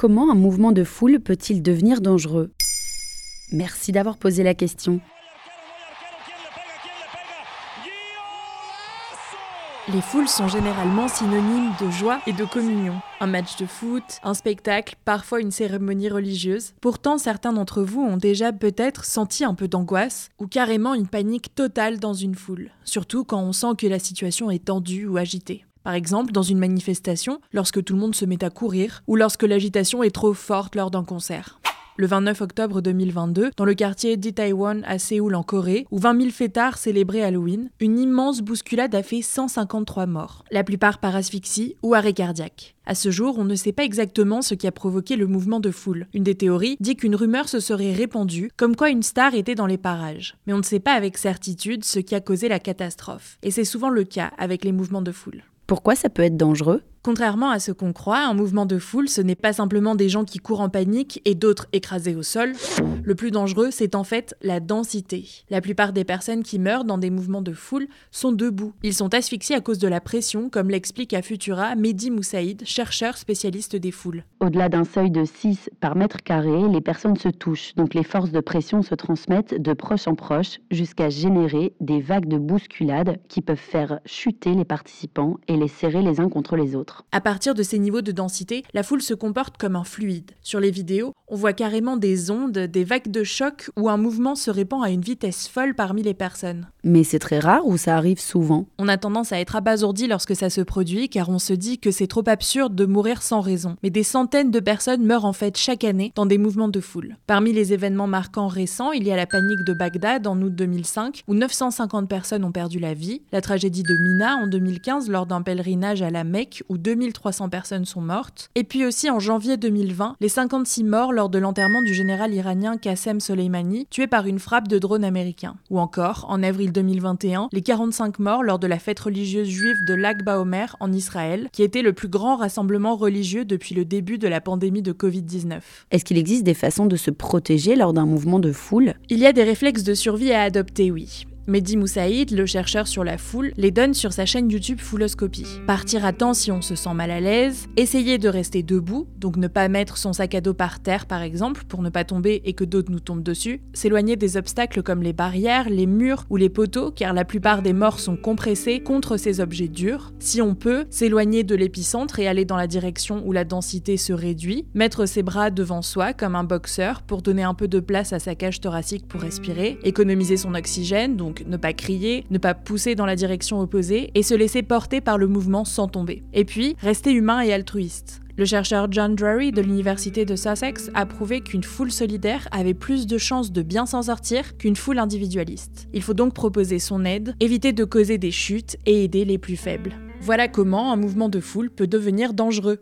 Comment un mouvement de foule peut-il devenir dangereux? Merci d'avoir posé la question. Les foules sont généralement synonymes de joie et de communion. Un match de foot, un spectacle, parfois une cérémonie religieuse. Pourtant, certains d'entre vous ont déjà peut-être senti un peu d'angoisse ou carrément une panique totale dans une foule, surtout quand on sent que la situation est tendue ou agitée. Par exemple, dans une manifestation, lorsque tout le monde se met à courir ou lorsque l'agitation est trop forte lors d'un concert le 29 octobre 2022, dans le quartier d'Itaewon à Séoul en Corée, où 20 000 fêtards célébraient Halloween, une immense bousculade a fait 153 morts, la plupart par asphyxie ou arrêt cardiaque. À ce jour, on ne sait pas exactement ce qui a provoqué le mouvement de foule. Une des théories dit qu'une rumeur se serait répandue, comme quoi une star était dans les parages. Mais on ne sait pas avec certitude ce qui a causé la catastrophe. Et c'est souvent le cas avec les mouvements de foule. Pourquoi ça peut être dangereux? Contrairement à ce qu'on croit, un mouvement de foule, ce n'est pas simplement des gens qui courent en panique et d'autres écrasés au sol. Le plus dangereux, c'est en fait la densité. La plupart des personnes qui meurent dans des mouvements de foule sont debout. Ils sont asphyxiés à cause de la pression, comme l'explique à Futura Mehdi Moussaïd, chercheur spécialiste des foules. Au-delà d'un seuil de 6 par mètre carré, les personnes se touchent, donc les forces de pression se transmettent de proche en proche jusqu'à générer des vagues de bousculade qui peuvent faire chuter les participants et les serrer les uns contre les autres. À partir de ces niveaux de densité, la foule se comporte comme un fluide. Sur les vidéos, on voit carrément des ondes, des vagues de choc où un mouvement se répand à une vitesse folle parmi les personnes. Mais c'est très rare ou ça arrive souvent? On a tendance à être abasourdi lorsque ça se produit car on se dit que c'est trop absurde de mourir sans raison. Mais des centaines de personnes meurent en fait chaque année dans des mouvements de foule. Parmi les événements marquants récents, il y a la panique de Bagdad en août 2005 où 950 personnes ont perdu la vie, la tragédie de Mina en 2015 lors d'un pèlerinage à la Mecque où 2300 personnes sont mortes. Et puis aussi en janvier 2020, les 56 morts lors de l'enterrement du général iranien Qassem Soleimani, tué par une frappe de drone américain. Ou encore, en avril 2021, les 45 morts lors de la fête religieuse juive de Lag Baomer en Israël, qui était le plus grand rassemblement religieux depuis le début de la pandémie de Covid-19. Est-ce qu'il existe des façons de se protéger lors d'un mouvement de foule? Il y a des réflexes de survie à adopter, oui. Mehdi Moussaïd, le chercheur sur la foule, les donne sur sa chaîne YouTube Fouloscopie. Partir à temps si on se sent mal à l'aise, essayer de rester debout, donc ne pas mettre son sac à dos par terre par exemple pour ne pas tomber et que d'autres nous tombent dessus, s'éloigner des obstacles comme les barrières, les murs ou les poteaux car la plupart des morts sont compressés contre ces objets durs. Si on peut, s'éloigner de l'épicentre et aller dans la direction où la densité se réduit, mettre ses bras devant soi comme un boxeur pour donner un peu de place à sa cage thoracique pour respirer, économiser son oxygène, donc ne pas crier, ne pas pousser dans la direction opposée et se laisser porter par le mouvement sans tomber. Et puis, rester humain et altruiste. Le chercheur John Drury de l'université de Sussex a prouvé qu'une foule solidaire avait plus de chances de bien s'en sortir qu'une foule individualiste. Il faut donc proposer son aide, éviter de causer des chutes et aider les plus faibles. Voilà comment un mouvement de foule peut devenir dangereux.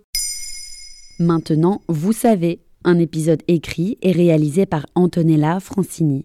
Maintenant, vous savez, un épisode écrit et réalisé par Antonella Francini.